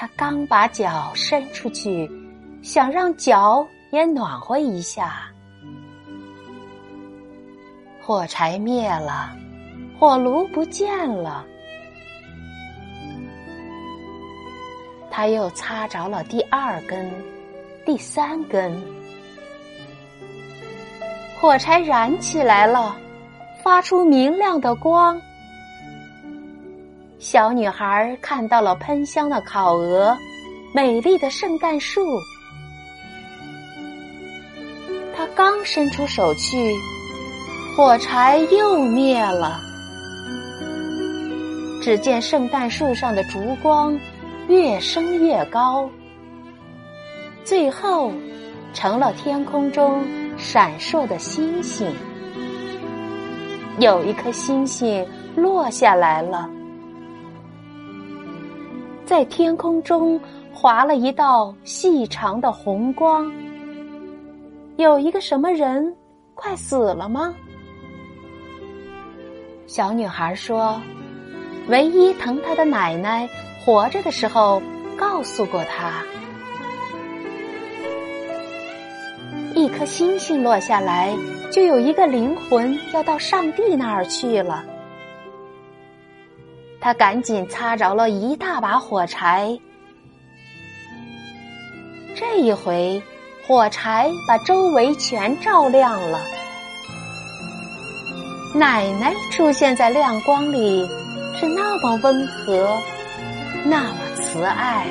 他刚把脚伸出去，想让脚也暖和一下，火柴灭了，火炉不见了。他又擦着了第二根、第三根，火柴燃起来了，发出明亮的光。小女孩看到了喷香的烤鹅，美丽的圣诞树。她刚伸出手去，火柴又灭了。只见圣诞树上的烛光越升越高，最后成了天空中闪烁的星星。有一颗星星落下来了。在天空中划了一道细长的红光。有一个什么人快死了吗？小女孩说：“唯一疼她的奶奶活着的时候告诉过她，一颗星星落下来，就有一个灵魂要到上帝那儿去了。”他赶紧擦着了一大把火柴，这一回火柴把周围全照亮了。奶奶出现在亮光里，是那么温和，那么慈爱。